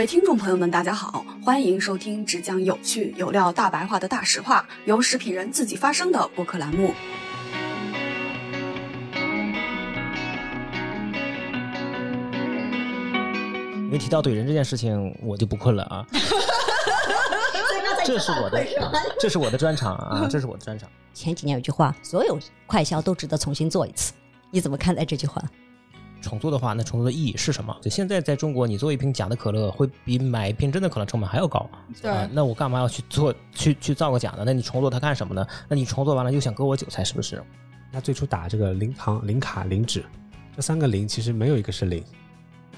位听众朋友们，大家好，欢迎收听只讲有趣有料大白话的大实话，由食品人自己发声的播客栏目。没提到怼人这件事情，我就不困了啊。这是我的，这是我的专场啊，这是我的专场。前几年有句话，所有快销都值得重新做一次，你怎么看待这句话？重做的话，那重做的意义是什么？就现在在中国，你做一瓶假的可乐，会比买一瓶真的可乐成本还要高。对啊，那我干嘛要去做去去造个假的？那你重做它干什么呢？那你重做完了又想割我韭菜，是不是？那最初打这个零糖、零卡、零脂，这三个零其实没有一个是零。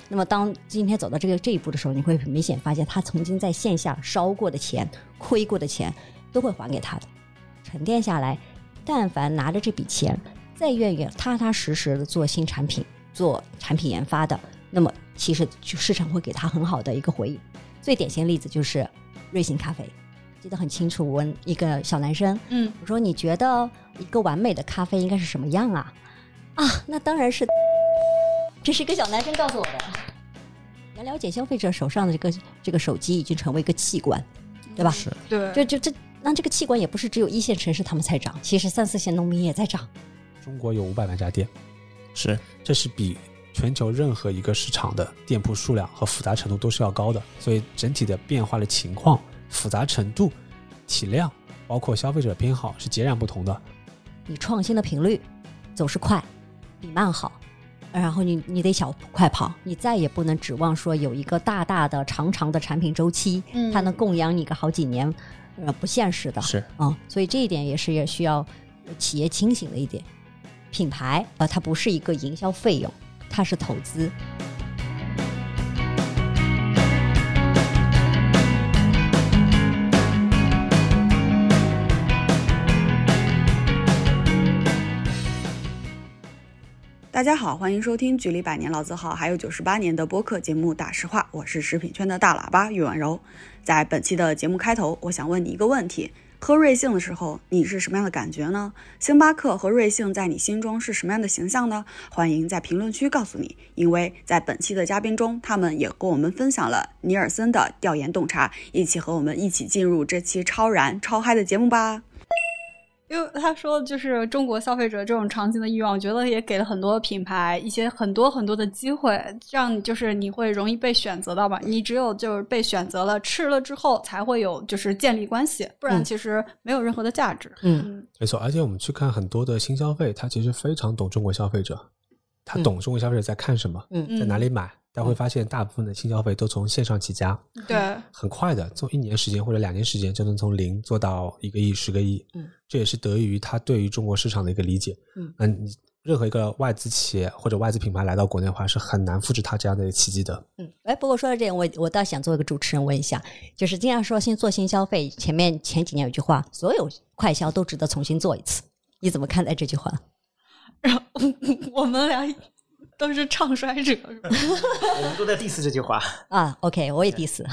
那么当今天走到这个这一步的时候，你会很明显发现，他曾经在线下烧过的钱、亏过的钱，都会还给他的，沉淀下来。但凡拿着这笔钱，再愿意踏踏实实的做新产品、做产品研发的，那么其实就市场会给他很好的一个回应。最典型的例子就是瑞幸咖啡，记得很清楚。我问一个小男生，嗯，我说你觉得一个完美的咖啡应该是什么样啊？啊，那当然是，这是一个小男生告诉我的。你要了解消费者手上的这个这个手机已经成为一个器官，对吧？是对，就就这，那这个器官也不是只有一线城市他们才涨，其实三四线农民也在涨。中国有五百万家店，是，这是比全球任何一个市场的店铺数量和复杂程度都是要高的，所以整体的变化的情况、复杂程度、体量，包括消费者偏好是截然不同的。你创新的频率总是快，比慢好。然后你你得小快跑，你再也不能指望说有一个大大的长长的产品周期，嗯它能供养你个好几年，呃，不现实的。是啊、所以这一点也是也需要企业清醒的一点。品牌呃，它不是一个营销费用，它是投资。大家好，欢迎收听距离百年老字号还有九十八年的播客节目《大实话》，我是食品圈的大喇叭喻婉柔。在本期的节目开头，我想问你一个问题：喝瑞幸的时候，你是什么样的感觉呢？星巴克和瑞幸在你心中是什么样的形象呢？欢迎在评论区告诉你，因为在本期的嘉宾中，他们也跟我们分享了尼尔森的调研洞察，一起和我们一起进入这期超燃超嗨的节目吧。因为他说，就是中国消费者这种长期的欲望，我觉得也给了很多品牌一些很多很多的机会，让你就是你会容易被选择到吧。你只有就是被选择了，吃了之后才会有就是建立关系，不然嗯其实没有任何的价值。嗯没错，而且我们去看很多的新消费，他其实非常懂中国消费者，他嗯懂中国消费者在看什么，嗯在哪里买。大家会发现，大部分的新消费都从线上起家，对，很快的，从一年时间或者两年时间就能从零做到一个亿、十个亿。嗯，这也是得益于他对于中国市场的一个理解。嗯，那你任何一个外资企业或者外资品牌来到国内的话，是很难复制他这样的一个奇迹的。嗯，哎，不过说到这点，我我倒想做一个主持人问一下，就是经常说新做新消费，前面前几年有句话，所有快销都值得重新做一次，你怎么看待这句话？然 后我们俩都是唱衰者，是吧？我们都在 diss 这句话，啊，OK，我也 diss。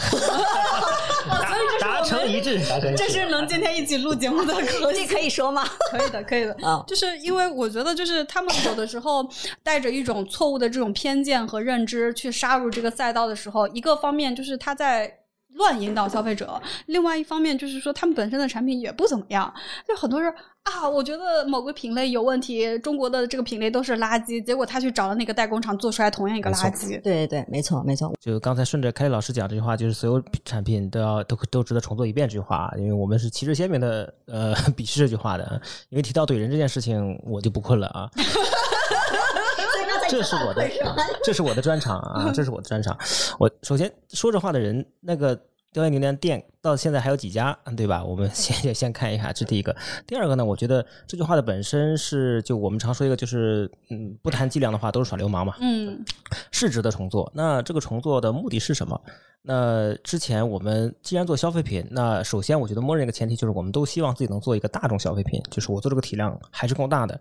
达成一致，达成一致。这是能今天一起录节目的核心。可以说吗？可以的，可以的。啊就是因为我觉得，就是他们有的时候带着一种错误的这种偏见和认知去杀入这个赛道的时候，一个方面就是他在。乱引导消费者，另外一方面就是说，他们本身的产品也不怎么样。就很多人啊，我觉得某个品类有问题，中国的这个品类都是垃圾，结果他去找了那个代工厂做出来同样一个垃圾。对对对，没错没错。就刚才顺着凯丽老师讲这句话，就是所有产品都要都都值得重做一遍这句话，因为我们是旗帜鲜明的呃 鄙视这句话的。因为提到怼人这件事情，我就不困了啊。这是我的，这是我的专场啊，这是我的专场。我首先说这话的人，那个调研牛年店到现在还有几家，对吧？我们先 先看一下，这第一个。第二个呢，我觉得这句话的本身是，就我们常说一个，就是嗯，不谈伎俩的话都是耍流氓嘛。嗯是值得重做。那这个重做的目的是什么？那之前我们既然做消费品，那首先我觉得默认一个前提就是我们都希望自己能做一个大众消费品，就是我做这个体量还是够大的，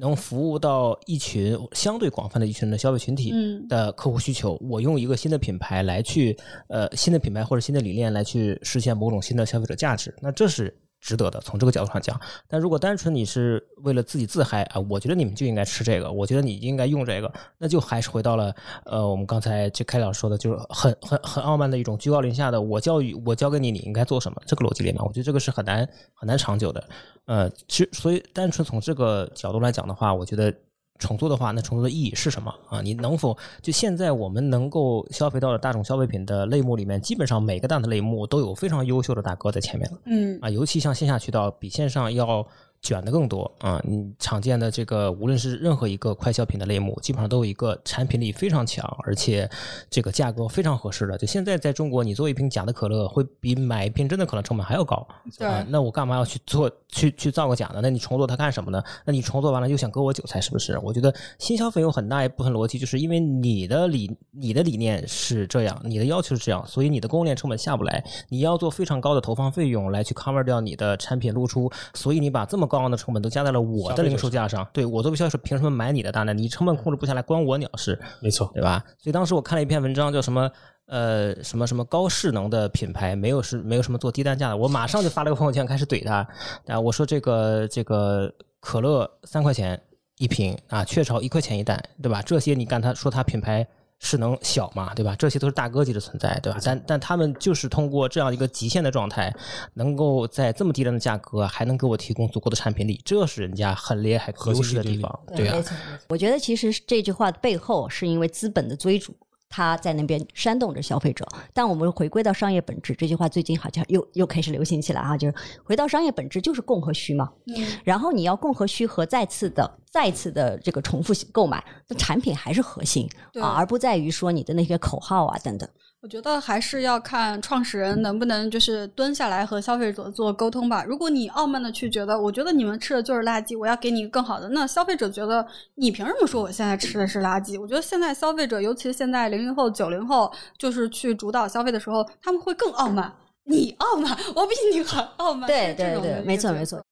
能服务到一群相对广泛的一群的消费群体嗯的客户需求。我用一个新的品牌来去呃新的品牌或者新的理念来去实现某种新的消费者价值，那这是值得的。从这个角度上讲，但如果单纯你是为了自己自嗨啊，我觉得你们就应该吃这个，我觉得你应该用这个，那就还是回到了呃，我们刚才这开导说的，就是很很很傲慢的一种居高临下的，我教育我教给你，你应该做什么这个逻辑里面，我觉得这个是很难很难长久的。呃，其实所以单纯从这个角度来讲的话，我觉得。重做的话，那重做的意义是什么啊？你能否就现在我们能够消费到的大众消费品的类目里面，基本上每个大的类目都有非常优秀的大哥在前面了。嗯啊，尤其像线下渠道比线上要卷的更多啊。你常见的这个，无论是任何一个快消品的类目，基本上都有一个产品力非常强，而且这个价格非常合适的。就现在在中国，你做一瓶假的可乐，会比买一瓶真的可乐成本还要高。对啊，那我干嘛要去做去去造个假的？那你重做它干什么呢？那你重做完了又想割我韭菜，是不是？我觉得新消费有很大一部分逻辑，就是因为你的理你的理念是这样，你的要求是这样，所以你的供应链成本下不来，你要做非常高的投放费用来去 cover 掉你的产品露出，所以你把这么高昂的成本都加在了我的零售价上。对我作为消费者，凭什么买你的单呢？你成本控制不下来，关我鸟事。没错，对吧？所以当时我看了一篇文章，叫什么呃什么什么高势能的品牌，没有是没有什么做低单价的，我马上就发了个朋友圈开始怼他啊！我说这个这个可乐三块钱一瓶啊，雀巢一块钱一袋，对吧？这些你干他说他品牌。势能小嘛，对吧？这些都是大哥级的存在，对吧？但但他们就是通过这样一个极限的状态，能够在这么低廉的价格，还能给我提供足够的产品力，这是人家很厉害、核心优势的地方，对啊我觉得其实这句话的背后是因为资本的追逐。他在那边煽动着消费者，但我们回归到商业本质，这句话最近好像又又开始流行起来啊，就是回到商业本质就是供和需嘛。嗯然后你要供和需和再次的、再次的这个重复购买，那产品还是核心啊，而不在于说你的那些口号啊等等。我觉得还是要看创始人能不能就是蹲下来和消费者做沟通吧。如果你傲慢的去觉得，我觉得你们吃的就是垃圾，我要给你更好的，那消费者觉得你凭什么说我现在吃的是垃圾？我觉得现在消费者，尤其是现在零零后、九零后，就是去主导消费的时候，他们会更傲慢。你傲慢，我比你还傲慢。对对对，没错没错。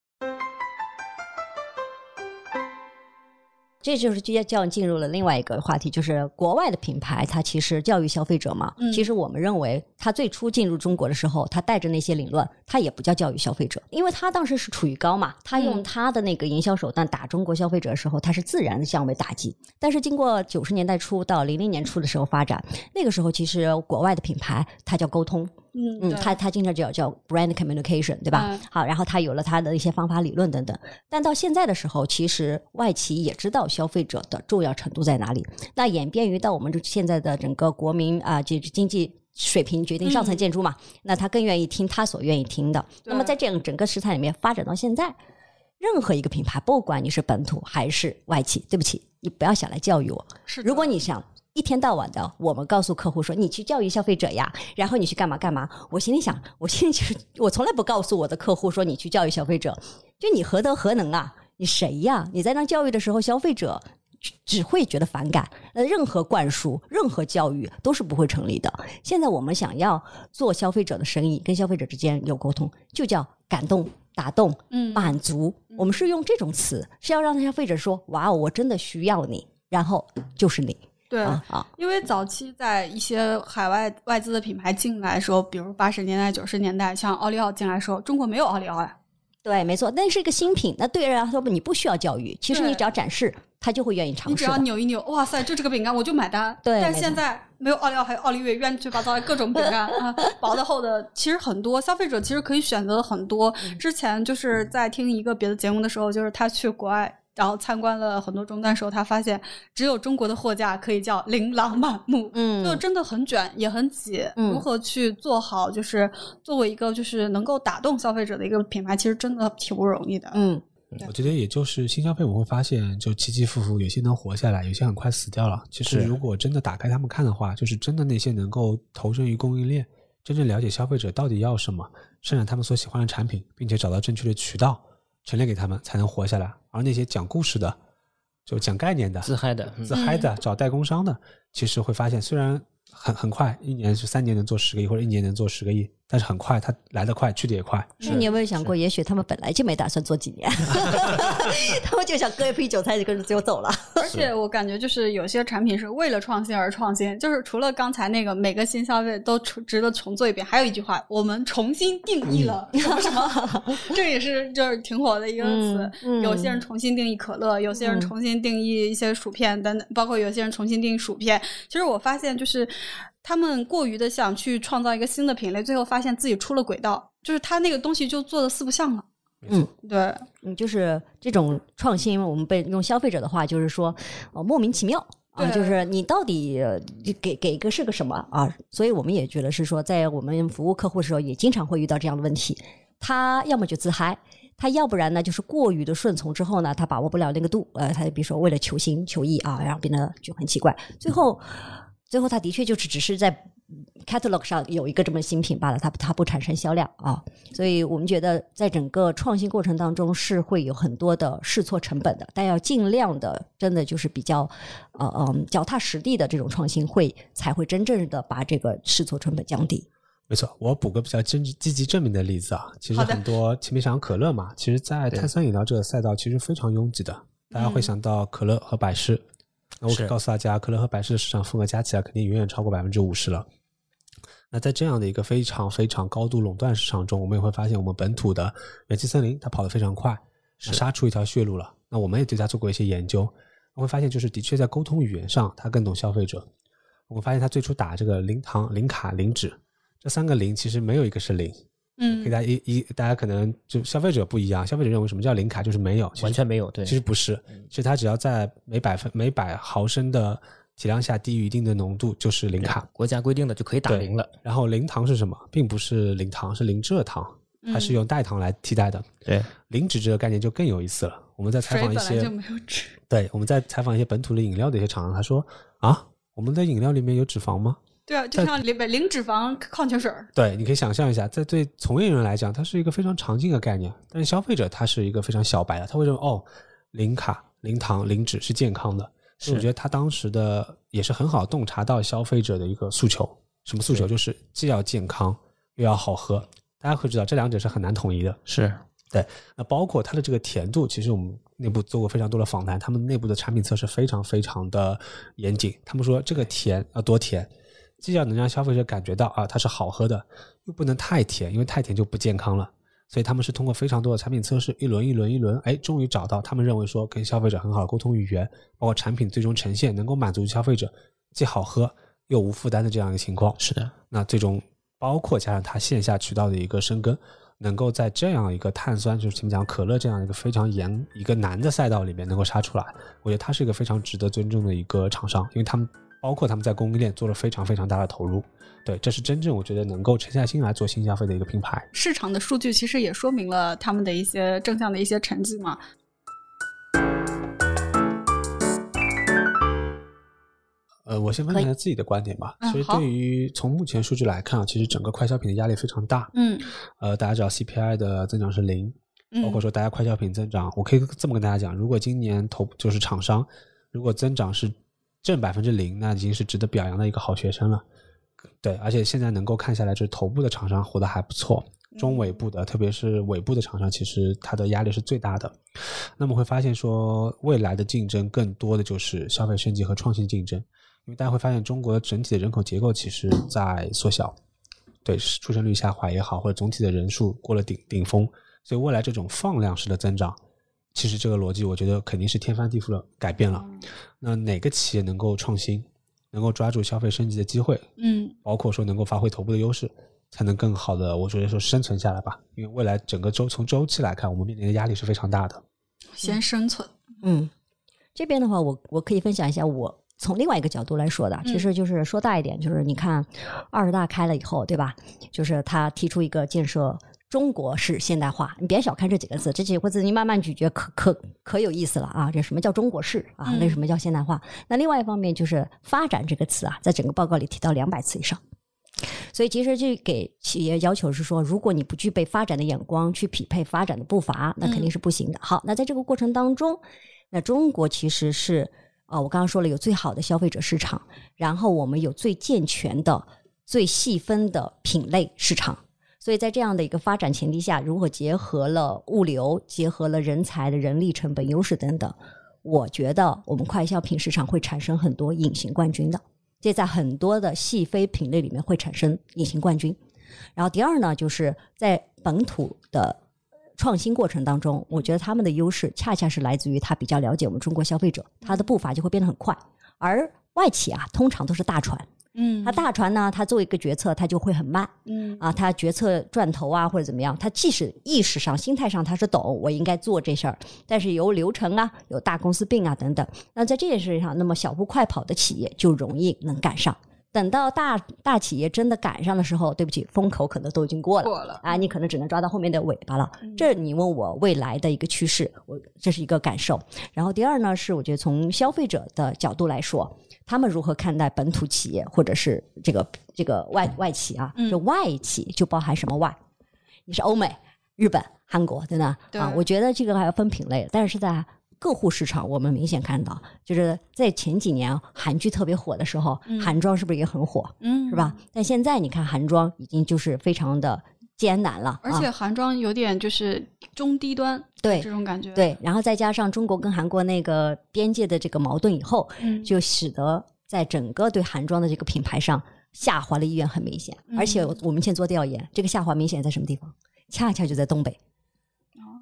这就是就要叫进入了另外一个话题，就是国外的品牌，它其实教育消费者嘛。嗯其实我们认为，它最初进入中国的时候，它带着那些理论，它也不叫教育消费者，因为它当时是处于高嘛，它用嗯它的那个营销手段打中国消费者的时候，它是自然的降维打击。但是经过九十年代初到零零年初的时候发展，那个时候其实国外的品牌它叫沟通，嗯，嗯，他他经常叫叫 brand communication，对吧？嗯好，然后他有了他的一些方法理论等等。但到现在的时候，其实外企也知道消费者的重要程度在哪里。那演变于到我们这现在的整个国民啊，这、经济。水平决定上层建筑嘛，那他更愿意听他所愿意听的。那么在这样整个时态里面发展到现在，任何一个品牌，不管你是本土还是外企，对不起，你不要想来教育我，是如果你想一天到晚的，我们告诉客户说你去教育消费者呀，然后你去干嘛干嘛，我心里想，我心里就是我从来不告诉我的客户说你去教育消费者，就你何德何能啊？你谁呀？你在那教育的时候，消费者。只只会觉得反感，那任何灌输、任何教育都是不会成立的。现在我们想要做消费者的生意，跟消费者之间有沟通，就叫感动、打动、嗯满足。我们是用这种词，是要让消费者说：“哇哦，我真的需要你。”然后就是你对因为早期在一些海外外资的品牌进来的时候，比如八十年代、九十年代，像奥利奥进来的时候，中国没有奥利奥呀。对，没错，那是一个新品，那对人来说你不需要教育，其实你只要展示，他就会愿意尝试你只要。扭一扭，哇塞，就这个饼干我就买单。对但现在没有奥利奥，还有奥利维，乱七八糟的各种饼干啊，薄的厚的，其实很多消费者其实可以选择的很多。嗯之前就是在听一个别的节目的时候，就是他去国外。然后参观了很多终端的时候，他发现只有中国的货架可以叫琳琅满目，嗯就真的很卷，也很挤。嗯如何去做好，就是作为一个就是能够打动消费者的一个品牌，其实真的挺不容易的。嗯，我觉得也就是新消费，我会发现就起起伏伏，有些能活下来，有些很快死掉了。其实如果真的打开他们看的话，就是真的那些能够投身于供应链，真正了解消费者到底要什么，生产他们所喜欢的产品，并且找到正确的渠道陈列给他们，才能活下来。而那些讲故事的，就讲概念的、自嗨的，嗯自嗨的、找代工商的，其实会发现，虽然很很快，一年是三年能做十个亿，或者一年能做十个亿，但是很快，它来得快，去得也快。那你有没有想过，也许他们本来就没打算做几年 他们就想割一批韭菜就跟着就走了。而且我感觉就是有些产品是为了创新而创新，就是除了刚才那个每个新消费都重值得重做一遍，还有一句话，我们重新定义了什么什么，这也是就是挺火的一个词。嗯嗯有些人重新定义可乐，有些人重新定义一些薯片等等，包括有些人重新定义薯片。其实我发现就是。他们过于的想去创造一个新的品类，最后发现自己出了轨道，就是他那个东西就做的四不像了。嗯，对，嗯，就是这种创新，我们被用消费者的话就是说，呃，莫名其妙啊，就是你到底呃给给一个是个什么啊？所以我们也觉得是说，在我们服务客户的时候，也经常会遇到这样的问题。他要么就自嗨，他要不然呢就是过于的顺从之后呢，他把握不了那个度，呃，他比如说为了求新求异啊，然后变得就很奇怪，最后。最后，它的确就是只是在 catalog 上有一个这么新品罢了，它它不产生销量啊。所以我们觉得，在整个创新过程当中是会有很多的试错成本的，但要尽量的，真的就是比较呃嗯脚踏实地的这种创新会，才会真正的把这个试错成本降低。没错，我补个比较积积极正面的例子啊，其实很多前面想可乐嘛，其实在碳酸饮料这个赛道其实非常拥挤的，大家会想到可乐和百事。那我可以告诉大家，可乐和百事的市场份额加起来肯定远远超过百分之五十了。那在这样的一个非常非常高度垄断市场中，我们也会发现，我们本土的元气森林它跑得非常快，杀出一条血路了。那我们也对它做过一些研究，我会发现，就是的确在沟通语言上，它更懂消费者。我们发现，它最初打这个零糖、零卡、零脂这三个零，其实没有一个是零。嗯给大家一一，大家可能就消费者不一样，消费者认为什么叫零卡就是没有，完全没有对其实不是，其实它只要在每百分每百毫升的体量下低于一定的浓度就是零卡。国家规定的就可以打零了。然后零糖是什么？并不是零糖，是零蔗糖，它是用代糖来替代的。对，零脂这个概念就更有意思了。我们在采访一些。对，我们在采访一些本土的饮料的一些厂商，他说啊，我们的饮料里面有脂肪吗？对啊，就像零零脂肪矿泉水儿。对，你可以想象一下，在对从业人员来讲，它是一个非常常见的概念，但是消费者他是一个非常小白的，他会认为哦，零卡、零糖、零脂是健康的。是我觉得他当时的也是很好洞察到消费者的一个诉求，什么诉求？就是既要健康又要好喝。大家会知道这两者是很难统一的。是对那包括它的这个甜度，其实我们内部做过非常多的访谈，他们内部的产品测试非常非常的严谨。他们说这个甜要多甜，既要能让消费者感觉到啊它是好喝的，又不能太甜，因为太甜就不健康了。所以他们是通过非常多的产品测试，一轮一轮一轮，哎，终于找到他们认为说跟消费者很好的沟通语言，包括产品最终呈现能够满足消费者既好喝又无负担的这样一个情况。是的，那最终包括加上它线下渠道的一个深耕，能够在这样一个碳酸，就是前面讲可乐这样一个非常严、一个难的赛道里面能够杀出来，我觉得它是一个非常值得尊重的一个厂商，因为他们包括他们在供应链做了非常非常大的投入，对，这是真正我觉得能够沉下心来做新消费的一个品牌。市场的数据其实也说明了他们的一些正向的一些成绩嘛。呃，我先分享一下自己的观点吧。其实对于从目前数据来看啊，其实整个快消品的压力非常大。嗯呃，大家知道 CPI 的增长是零，嗯包括说大家快消品增长，我可以这么跟大家讲，如果今年投就是厂商如果增长是正百分之零，那已经是值得表扬的一个好学生了。对，而且现在能够看下来，就是头部的厂商活得还不错，中尾部的，特别是尾部的厂商，其实它的压力是最大的。那么会发现说，未来的竞争更多的就是消费升级和创新竞争，因为大家会发现中国整体的人口结构其实在缩小，对出生率下滑也好，或者总体的人数过了顶顶峰，所以未来这种放量式的增长，其实这个逻辑我觉得肯定是天翻地覆的改变了。那哪个企业能够创新，能够抓住消费升级的机会，嗯包括说能够发挥头部的优势，才能更好的，我觉得说生存下来吧。因为未来整个周从周期来看，我们面临的压力是非常大的。先生存。嗯，这边的话，我我可以分享一下我从另外一个角度来说的，其实就是说大一点，就是你看二十大开了以后，对吧？就是他提出一个建设中国式现代化，你别小看这几个字，这几个字你慢慢咀嚼，可可可有意思了啊！这什么叫中国式啊？嗯为什么叫现代化？那另外一方面就是发展这个词啊，在整个报告里提到两百次以上。所以其实这给企业要求是说，如果你不具备发展的眼光去匹配发展的步伐，那肯定是不行的。好，那在这个过程当中，那中国其实是呃，我刚刚说了有最好的消费者市场，然后我们有最健全的、最细分的品类市场。所以在这样的一个发展前提下，如果结合了物流、结合了人才的人力成本优势等等，我觉得我们快消品市场会产生很多隐形冠军的。这在很多的细分品类里面会产生隐形冠军。然后第二呢，就是在本土的创新过程当中，我觉得他们的优势恰恰是来自于他比较了解我们中国消费者，他的步伐就会变得很快。而外企啊，通常都是大船，嗯。他大船呢，他做一个决策，他就会很慢。嗯。啊，他决策转头啊或者怎么样，他即使意识上、心态上他是懂我应该做这事儿，但是有流程啊、有大公司病啊等等，那在这件事情上，那么小步快跑的企业就容易能赶上。等到大大企业真的赶上的时候，对不起，风口可能都已经过了。过了啊，你可能只能抓到后面的尾巴了。这你问我未来的一个趋势，我这是一个感受。然后第二呢，是我觉得从消费者的角度来说，他们如何看待本土企业或者是这个这个外外企啊？嗯就外企就包含什么外？你是欧美、日本、韩国，对吧？对啊，我觉得这个还要分品类，但是在个户市场，我们明显看到，就是在前几年韩剧特别火的时候，嗯韩妆是不是也很火？嗯是吧？？但现在你看韩妆已经就是非常的艰难了，而且啊、韩妆有点就是中低端，对这种感觉，，对，然后再加上中国跟韩国那个边界的这个矛盾以后，嗯就使得在整个对韩妆的这个品牌上下滑的意愿很明显。而且嗯我们先做调研，这个下滑明显在什么地方？恰恰就在东北。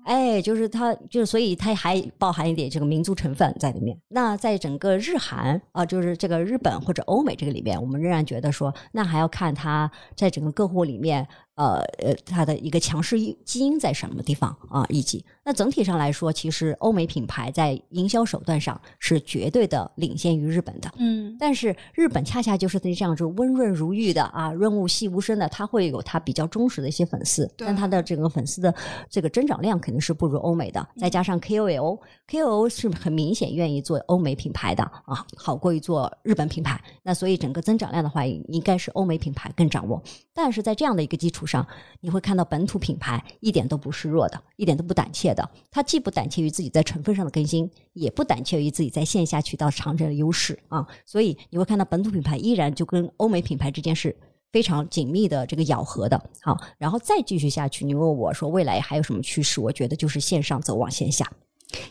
哎，就是它，就是所以它还包含一点这个民族成分在里面。那在整个日韩啊、就是这个日本或者欧美这个里面，我们仍然觉得说，那还要看它在整个客户里面，呃呃，它的一个强势基因在什么地方啊，以及那整体上来说，其实欧美品牌在营销手段上是绝对的领先于日本的。嗯但是日本恰恰就是这样就温润如玉的啊，润物细无声的，它会有它比较忠实的一些粉丝，对但它的整个粉丝的这个增长量肯定是不如欧美的。再加上 KOL，KOL 是很明显愿意做欧美品牌的啊，好过于做日本品牌。那所以整个增长量的话，应该是欧美品牌更掌握。但是在这样的一个基础上，你会看到本土品牌一点都不示弱的，一点都不胆怯的。它既不胆怯于自己在成分上的更新，也不胆怯于自己在线下渠道长城的优势啊。所以你会看到本土品牌依然就跟欧美品牌之间是非常紧密的这个咬合的。好，然后再继续下去，你问我说未来还有什么趋势？我觉得就是线上走往线下。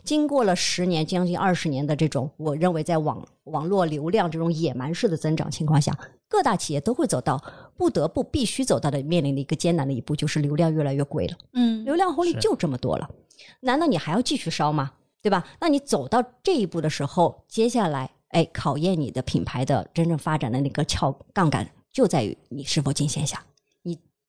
经过了十年、将近二十年的这种，我认为在网网络流量这种野蛮式的增长情况下，各大企业都会走到不得不必须走到的面临的一个艰难的一步，就是流量越来越贵了。嗯流量红利就这么多了，难道你还要继续烧吗？对吧？那你走到这一步的时候，接下来，哎，考验你的品牌的真正发展的那个撬杠杆，就在于你是否进线下，你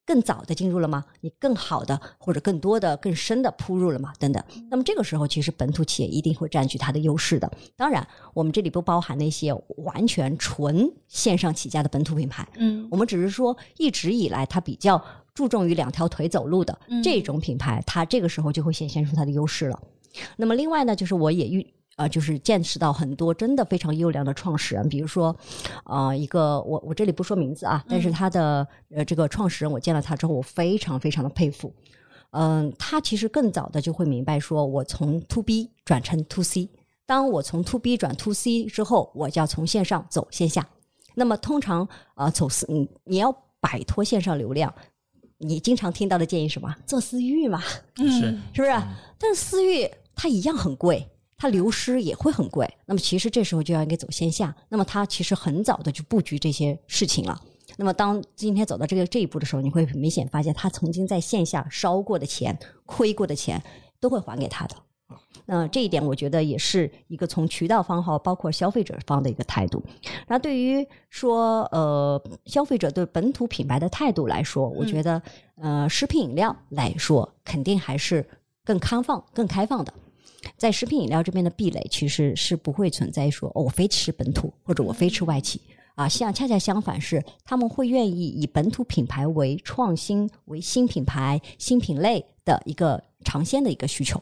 更早的进入了吗？你更好的或者更多的、更深的铺入了吗？等等。那么这个时候，其实本土企业一定会占据它的优势的。当然，我们这里不包含那些完全纯线上起家的本土品牌，嗯我们只是说，一直以来它比较注重于两条腿走路的、嗯这种品牌，它这个时候就会显现出它的优势了。那么另外呢，就是我也遇啊、就是见识到很多真的非常优良的创始人，比如说，呃，一个我我这里不说名字啊，但是他的、呃这个创始人，我见了他之后，我非常非常的佩服。嗯、他其实更早的就会明白说，我从 to B 转成 to C，当我从 to B 转 to C 之后，我就要从线上走线下。那么通常呃走私，你你要摆脱线上流量，你经常听到的建议是什么？做私域嘛，嗯 是是不是？但是私域它一样很贵，它流失也会很贵。那么其实这时候就要应该走线下。那么它其实很早的就布局这些事情了。那么当今天走到这个这一步的时候，你会很明显发现，他曾经在线下烧过的钱、亏过的钱，都会还给他的。那这一点，我觉得也是一个从渠道方和包括消费者方的一个态度。那对于说呃消费者对本土品牌的态度来说，我觉得、呃食品饮料来说，肯定还是更开放、更开放的。在食品饮料这边的壁垒，其实是不会存在说、哦、我非吃本土或者我非吃外企啊，像恰恰相反是他们会愿意以本土品牌为创新、为新品牌、新品类的一个尝鲜的一个需求。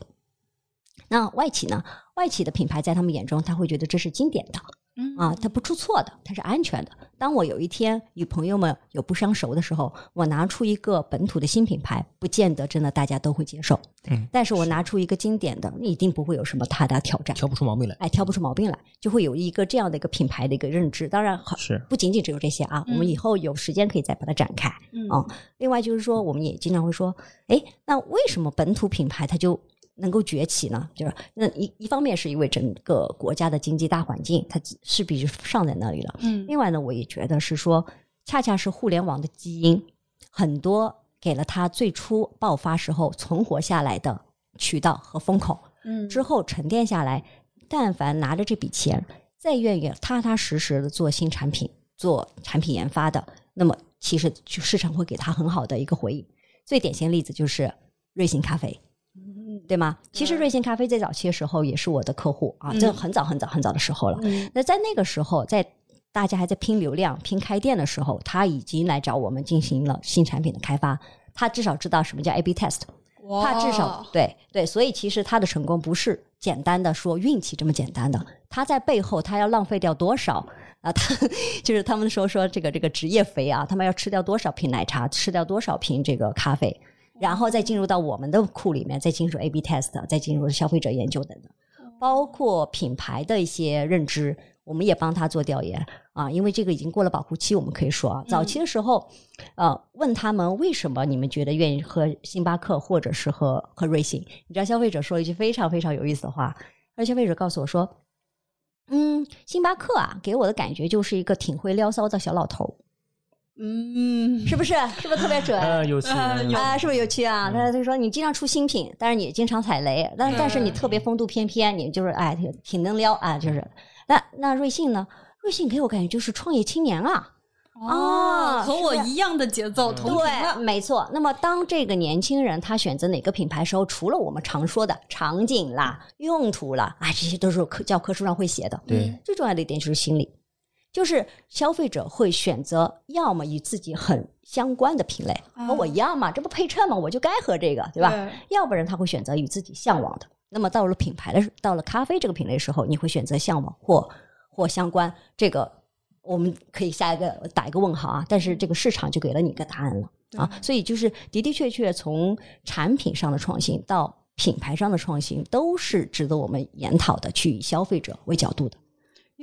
那外企呢？外企的品牌在他们眼中，他会觉得这是经典的嗯啊，它不出错的，它是安全的。当我有一天与朋友们有不相熟的时候，我拿出一个本土的新品牌，不见得真的大家都会接受。嗯，但是我拿出一个经典的，一定不会有什么太大挑战。挑不出毛病来。哎，挑不出毛病来，就会有一个这样的一个品牌的一个认知。当然，好是不仅仅只有这些啊，我们嗯以后有时间可以再把它展开。嗯啊另外就是说，我们也经常会说，哎，那为什么本土品牌它就能够崛起呢？就是那一一方面是因为整个国家的经济大环境，它势必就上在那里了。嗯另外呢，我也觉得是说，恰恰是互联网的基因，很多给了它最初爆发时候存活下来的渠道和风口。嗯之后沉淀下来，但凡拿着这笔钱，再愿意踏踏实实的做新产品、做产品研发的，那么其实就市场会给他很好的一个回应。最典型的例子就是瑞幸咖啡，对吗？其实瑞幸咖啡在早期的时候也是我的客户啊，嗯这很早很早很早的时候了。嗯那在那个时候，在大家还在拼流量、拼开店的时候，他已经来找我们进行了新产品的开发。他至少知道什么叫 A/B test，他至少对对，所以其实他的成功不是简单的说运气这么简单的，他在背后他要浪费掉多少啊？他就是他们说说这个这个职业肥啊，他们要吃掉多少瓶奶茶，吃掉多少瓶这个咖啡，然后再进入到我们的库里面，再进入 A/B test，再进入消费者研究等等，包括品牌的一些认知。我们也帮他做调研啊，因为这个已经过了保护期，我们可以说啊，早期的时候，呃，问他们为什么你们觉得愿意喝星巴克或者是喝喝瑞幸？你知道消费者说了一句非常非常有意思的话，而消费者告诉我说，嗯，星巴克啊，给我的感觉就是一个挺会撩骚的小老头，嗯是不是？是不是特别准？呃，有趣啊，是不是有趣啊？他就说你经常出新品，但是你经常踩雷，但对但是你特别风度翩翩，你就是哎挺挺能撩啊，就是。那那瑞幸呢？瑞幸给我感觉就是创业青年啊，哦，和我一样的节奏，同频对，没错。那么当这个年轻人他选择哪个品牌时候，除了我们常说的场景啦、用途啦，啊，这些都是课教科书上会写的。对，最重要的一点就是心理，就是消费者会选择要么与自己很相关的品类，啊和我一样嘛，这不配衬嘛，我就该喝这个，对吧？对要不然他会选择与自己向往的。那么到了品牌的时到了咖啡这个品类的时候，你会选择向往或或相关。这个我们可以下一个打一个问号啊，但是这个市场就给了你一个答案了啊。所以就是的的确确从产品上的创新到品牌上的创新，都是值得我们研讨的，去以消费者为角度的。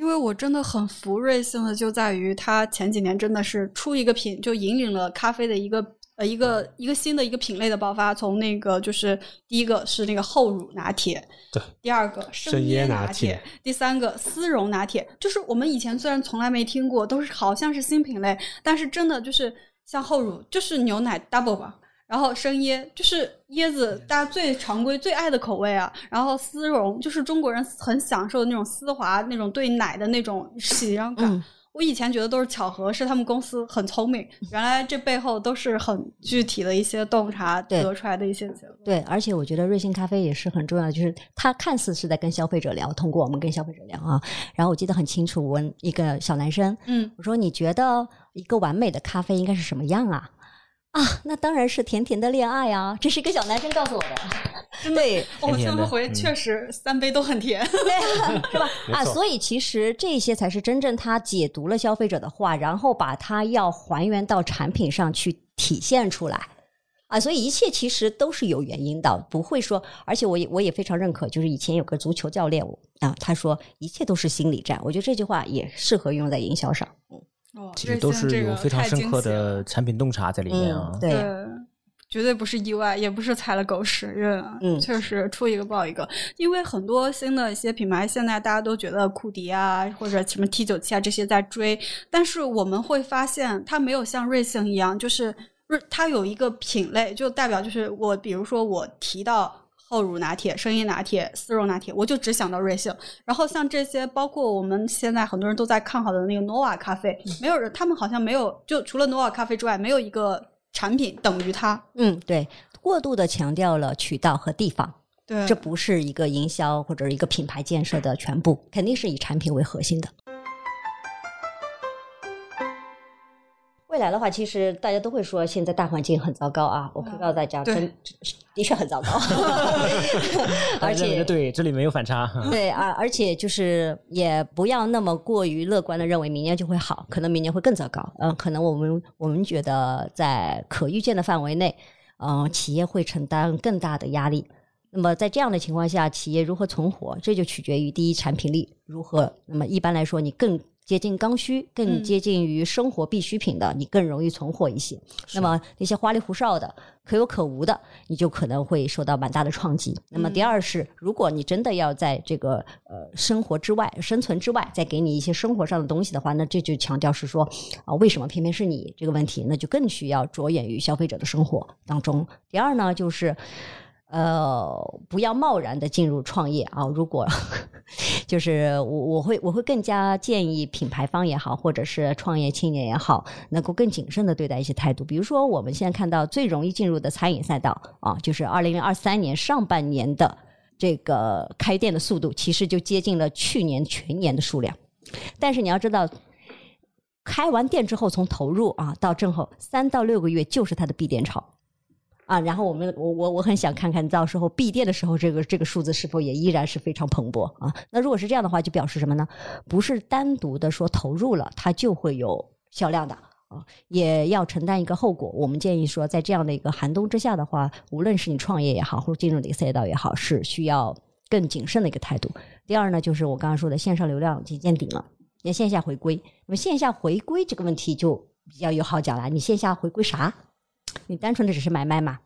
因为我真的很服瑞幸的，就在于它前几年真的是出一个品，就引领了咖啡的一个呃一个一个新的一个品类的爆发。从那个就是第一个是那个厚乳拿铁，对，第二个生椰椰拿铁，铁第三个丝绒拿铁。就是我们以前虽然从来没听过，都是好像是新品类，但是真的就是像厚乳，就是牛奶 double 吧。然后生椰就是椰子，大家最常规、最爱的口味啊。然后丝绒就是中国人很享受的那种丝滑、那种对奶的那种喜让感。嗯我以前觉得都是巧合，是他们公司很聪明，原来这背后都是很具体的一些洞察得出来的一些结论。对，而且我觉得瑞幸咖啡也是很重要的，就是它看似是在跟消费者聊，通过我们跟消费者聊啊。然后我记得很清楚，我问一个小男生，嗯，我说：“你觉得一个完美的咖啡应该是什么样啊？”啊，那当然是甜甜的恋爱啊！这是一个小男生告诉我的，对，我甜甜的下回嗯确实三杯都很甜。是吧？啊，所以其实这些才是真正他解读了消费者的话，然后把它要还原到产品上去体现出来。啊，所以一切其实都是有原因的，不会说，而且我也我也非常认可，就是以前有个足球教练啊，他说一切都是心理战，我觉得这句话也适合用在营销上。哦其实都是有非常深刻的产品洞察在里面啊。嗯对对，绝对不是意外，也不是踩了狗屎运，嗯确实出一个爆一个。因为很多新的一些品牌，现在大家都觉得库迪啊或者什么 T 九七啊这些在追，但是我们会发现它没有像瑞幸一样，就是瑞它有一个品类，就代表就是我，比如说我提到。厚乳拿铁、生椰拿铁、丝绒拿铁，我就只想到瑞幸。然后像这些，包括我们现在很多人都在看好的那个 Nova 咖啡，没有人，他们好像没有，就除了 Nova 咖啡之外，没有一个产品等于它。嗯，对，过度的强调了渠道和地方，对这不是一个营销或者一个品牌建设的全部，肯定是以产品为核心的。未来的话，其实大家都会说现在大环境很糟糕啊。我可以告诉大家，真的确很糟糕，而且对，这里没有反差。对啊，而且就是也不要那么过于乐观的认为明年就会好，可能明年会更糟糕。嗯、可能我们我们觉得在可预见的范围内，嗯、企业会承担更大的压力。那么在这样的情况下，企业如何存活，这就取决于第一产品力如何。那么一般来说，你更接近刚需、更嗯接近于生活必需品的，你更容易存活一些。那么那些花里胡哨的、可有可无的，你就可能会受到蛮大的创击。那么第二是，如果你真的要在这个呃生活之外、生存之外，再给你一些生活上的东西的话，那这就强调是说啊、为什么偏偏是你这个问题，那就更需要着眼于消费者的生活当中。第二呢，就是。呃，不要贸然的进入创业啊！如果 就是我我会我会更加建议品牌方也好，或者是创业青年也好，能够更谨慎的对待一些态度。比如说，我们现在看到最容易进入的餐饮赛道啊，就是二零二三年上半年的这个开店的速度，其实就接近了去年全年的数量。但是你要知道，开完店之后，从投入啊到正后三到六个月，就是它的闭店潮。啊，然后我们我我我很想看看到时候闭店的时候，这个这个数字是否也依然是非常蓬勃啊？那如果是这样的话，就表示什么呢？不是单独的说投入了，它就会有销量的啊，也要承担一个后果。我们建议说，在这样的一个寒冬之下的话，无论是你创业也好，或者进入哪个赛道也好，是需要更谨慎的一个态度。第二呢，就是我刚刚说的线上流量已经见顶了，你线下回归。那么线下回归这个问题就比较有好讲了，你线下回归啥？你单纯的只是买卖嘛，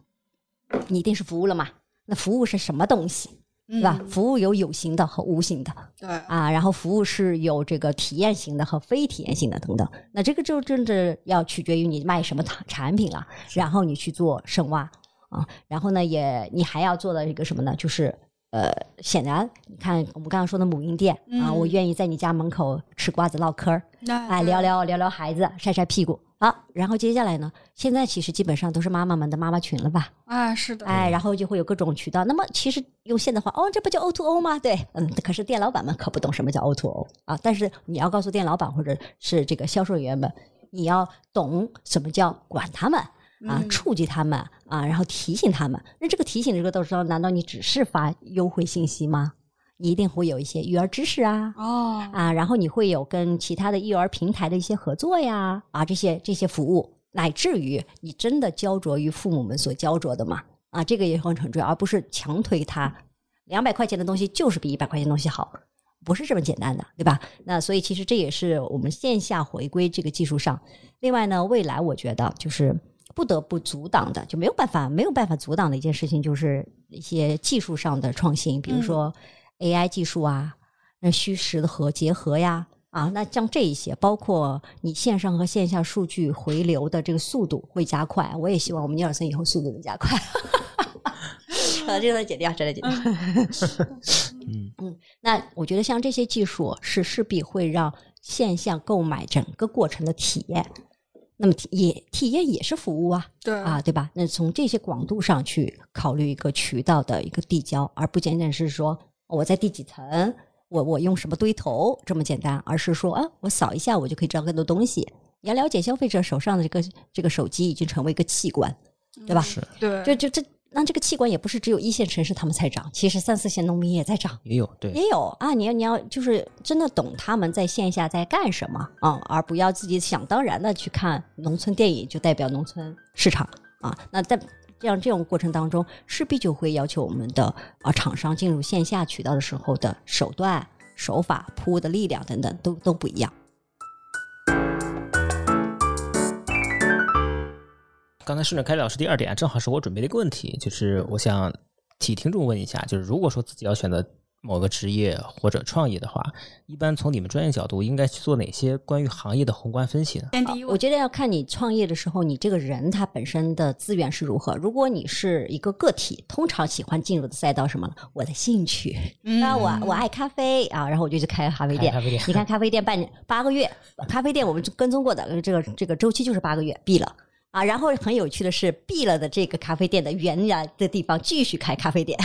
你一定是服务了嘛？那服务是什么东西，对吧？嗯服务有有形的和无形的对，啊，然后服务是有这个体验型的和非体验型的等等。那这个就真的要取决于你卖什么产产品了，然后你去做深挖啊，然后呢也你还要做的一个什么呢？就是呃，显然你看我们刚刚说的母婴店啊，嗯我愿意在你家门口吃瓜子唠嗑儿，那哎，聊聊聊聊孩子，晒晒屁股。好，然后接下来呢？现在其实基本上都是妈妈们的妈妈群了吧？啊，是的，哎，然后就会有各种渠道。那么其实用现代话，哦，这不叫 O to O 吗？对，嗯，可是店老板们可不懂什么叫 O to O 啊。但是你要告诉店老板或者是这个销售员们，你要懂什么叫管他们。啊，嗯触及他们啊，然后提醒他们。那这个提醒的这个到时候，难道你只是发优惠信息吗？你一定会有一些育儿知识啊，哦，啊，然后你会有跟其他的育儿平台的一些合作呀，啊，这些这些服务，乃至于你真的焦灼于父母们所焦灼的嘛，啊，这个也很很重要，而不是强推它，两百块钱的东西就是比一百块钱的东西好，不是这么简单的，对吧？那所以其实这也是我们线下回归这个技术上，另外呢，未来我觉得就是。不得不阻挡的，就没有办法没有办法阻挡的一件事情，就是一些技术上的创新，比如说 AI 技术啊，那虚实的和结合呀，啊，那像这一些，包括你线上和线下数据回流的这个速度会加快。我也希望我们尼尔森以后速度能加快。啊，这个剪掉，这个剪掉。嗯 嗯，那我觉得像这些技术是势必会让线下购买整个过程的体验，那么体也体验也是服务啊。对啊，对吧？那从这些广度上去考虑一个渠道的一个递交，而不仅仅是说我在第几层，我我用什么堆头这么简单，而是说啊，我扫一下我就可以知道更多东西。你要了解消费者手上的这个这个手机已经成为一个器官，对吧？是对，就就这那这个器官也不是只有一线城市他们才涨，其实三四线农民也在涨。也有对，也有啊，你要你要就是真的懂他们在线下在干什么啊、而不要自己想当然的去看农村电影就代表农村市场啊。那在这样这种过程当中，势必就会要求我们的啊厂商进入线下渠道的时候的手段、手法、铺的力量等等都都不一样。刚才顺着开老师第二点，正好是我准备的一个问题，就是我想替听众问一下，就是如果说自己要选择某个职业或者创业的话，一般从你们专业角度应该去做哪些关于行业的宏观分析呢？第一，我觉得要看你创业的时候，你这个人他本身的资源是如何。如果你是一个个体，通常喜欢进入的赛道什么呢？我的兴趣，嗯那我我爱咖啡啊，然后我就去开咖啡店。开咖啡店你看咖啡店半年八个月，咖啡店我们跟踪过的这个这个周期就是八个月闭了。啊，然后很有趣的是，闭了的这个咖啡店的原来的地方继续开咖啡店，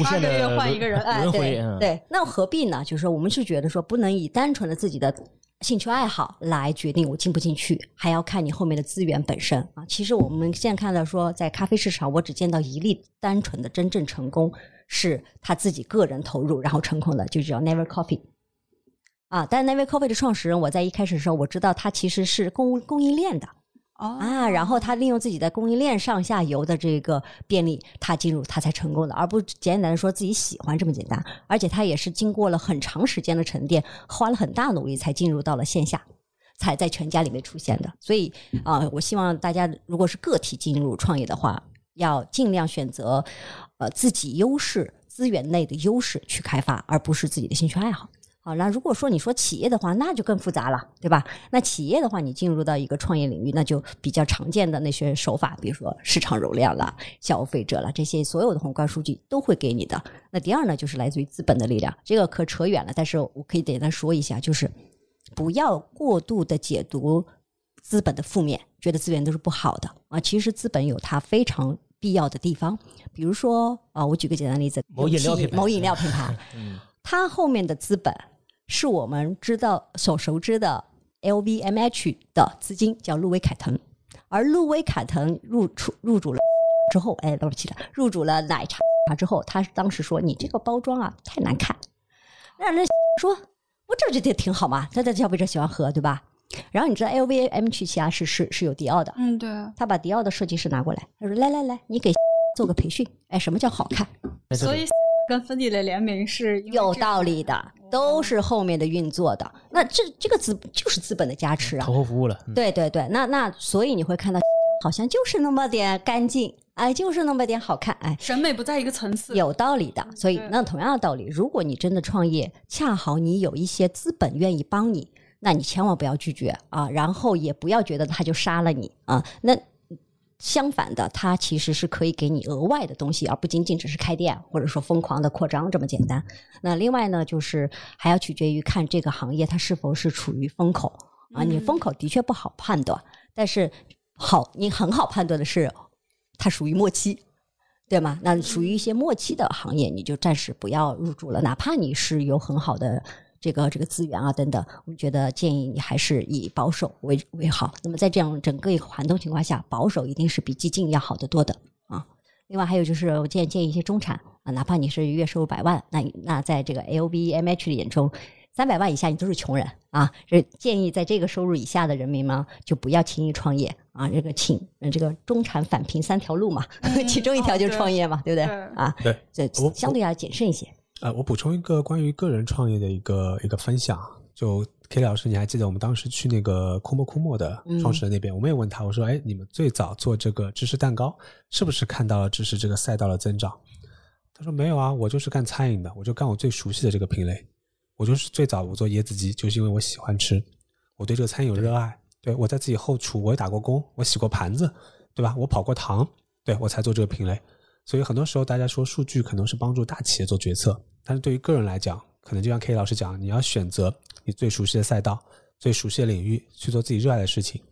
无 限的八个月换一个人哎，轮回，对嗯，对，那何必呢？就是说，我们是觉得说，不能以单纯的自己的兴趣爱好来决定我进不进去，还要看你后面的资源本身啊。其实我们现在看到说，在咖啡市场，我只见到一例单纯的真正成功，是他自己个人投入然后成功的，就叫 Never Coffee。啊，但 Never Coffee 的创始人，我在一开始的时候我知道他其实是供供应链的，哦啊，然后他利用自己的供应链上下游的这个便利，他进入他才成功的，而不简单的说自己喜欢这么简单。而且他也是经过了很长时间的沉淀，花了很大努力才进入到了线下，才在全家里面出现的。所以啊、我希望大家如果是个体进入创业的话，要尽量选择呃自己优势资源内的优势去开发，而不是自己的兴趣爱好。好，那如果说你说企业的话，那就更复杂了，对吧？那企业的话，你进入到一个创业领域，那就比较常见的那些手法，比如说市场容量了、消费者了，这些所有的宏观数据都会给你的。那第二呢，就是来自于资本的力量，这个可扯远了，但是我可以简单说一下，就是不要过度的解读资本的负面，觉得资源都是不好的啊。其实资本有它非常必要的地方，比如说啊，我举个简单例子，某饮料品牌某饮料品牌，嗯，它后面的资本是我们知道所熟知的 LVMH 的资金，叫路威凯腾。而路威凯腾入出入主了之后，哎，对不起了，入主了奶茶之后，他当时说：“你这个包装啊，太难看。”让人说：“我这觉得挺好嘛，他的消费者喜欢喝，对吧？”然后你知道 LVMH 旗下是是是有迪奥的，嗯，对，他把迪奥的设计师拿过来，他说：“来来来，你给做个培训。哎，什么叫好看？所以跟芬迪的联名是有道理的，都是后面的运作的。那这这个资就是资本的加持啊投。后服务了，嗯对对对，那那所以你会看到，好像就是那么点干净，哎，就是那么点好看，哎，审美不在一个层次。有道理的。所以那同样的道理，如果你真的创业，恰好你有一些资本愿意帮你，那你千万不要拒绝啊，然后也不要觉得他就杀了你啊，那。相反的，它其实是可以给你额外的东西，而不仅仅只是开店或者说疯狂的扩张这么简单。那另外呢，就是还要取决于看这个行业它是否是处于风口啊。你嗯风口的确不好判断，但是好，你很好判断的是它属于末期，对吗？那属于一些末期的行业，你就暂时不要入驻了，哪怕你是有很好的这个这个资源啊等等，我们觉得建议你还是以保守为为好。那么在这样整个一个寒冬情况下，保守一定是比激进要好得多的啊。另外还有就是，我建建议一些中产啊，哪怕你是月收入百万，那那在这个 LVMH 的眼中，三百万以下你都是穷人啊。这建议在这个收入以下的人民呢，就不要轻易创业啊。这个请呃这个中产返贫三条路嘛，其中一条就是创业嘛，对不对对啊？对，这我相对要谨慎一些。呃，我补充一个关于个人创业的一个一个分享，就 K 老师，你还记得我们当时去那个库莫库莫的创始人那边，我们也问他，我说，哎，你们最早做这个芝士蛋糕，是不是看到了芝士这个赛道的增长？他说没有啊，我就是干餐饮的，我就干我最熟悉的这个品类，我就是最早我做椰子鸡，就是因为我喜欢吃，我对这个餐饮有热爱，对我在自己后厨我也打过工，我洗过盘子，对吧？我跑过堂，对我才做这个品类。所以很多时候大家说数据可能是帮助大企业做决策，但是对于个人来讲，可能就像 K 老师讲，你要选择你最熟悉的赛道、最熟悉的领域去做自己热爱的事情。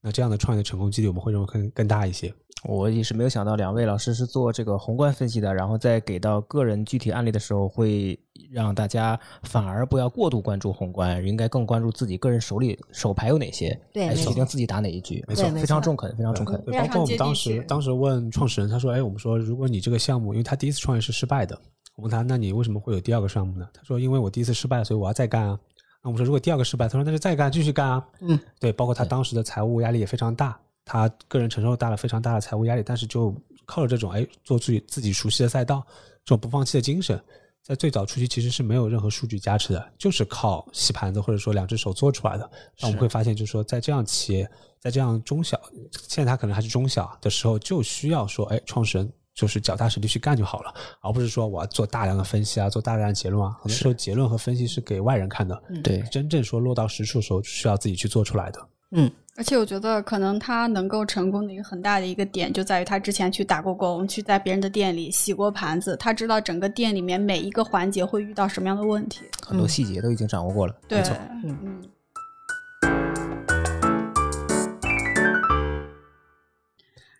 那这样的创业的成功几率我们会认为更更大一些。我也是没有想到两位老师是做这个宏观分析的，然后在给到个人具体案例的时候，会让大家反而不要过度关注宏观，应该更关注自己个人手里手牌有哪些，来决定自己打哪一局。没错非常中肯，非常中肯。包括我们当时当时问创始人，他说：“哎，我们说如果你这个项目，因为他第一次创业是失败的，我问他，那你为什么会有第二个项目呢？他说：因为我第一次失败了，所以我要再干啊。那我们说，如果第二个失败，他说那就再干，继续干啊。嗯，对，包括他当时的财务压力也非常大，他个人承受大了非常大的财务压力，但是就靠着这种哎做自己自己熟悉的赛道，这种不放弃的精神，在最早初期其实是没有任何数据加持的，就是靠洗盘子或者说两只手做出来的。那我们会发现，就是说在这样企业，在这样中小，现在他可能还是中小的时候，就需要说，哎，创始人就是脚踏实地去干就好了，而不是说我要做大量的分析啊，做大量的结论啊。很多时候结论和分析是给外人看的，对，真正说落到实处的时候，需要自己去做出来的。嗯，而且我觉得，可能他能够成功的一个很大的一个点，就在于他之前去打过工，去在别人的店里洗过盘子，他知道整个店里面每一个环节会遇到什么样的问题。很多细节都已经掌握过了。对错，嗯。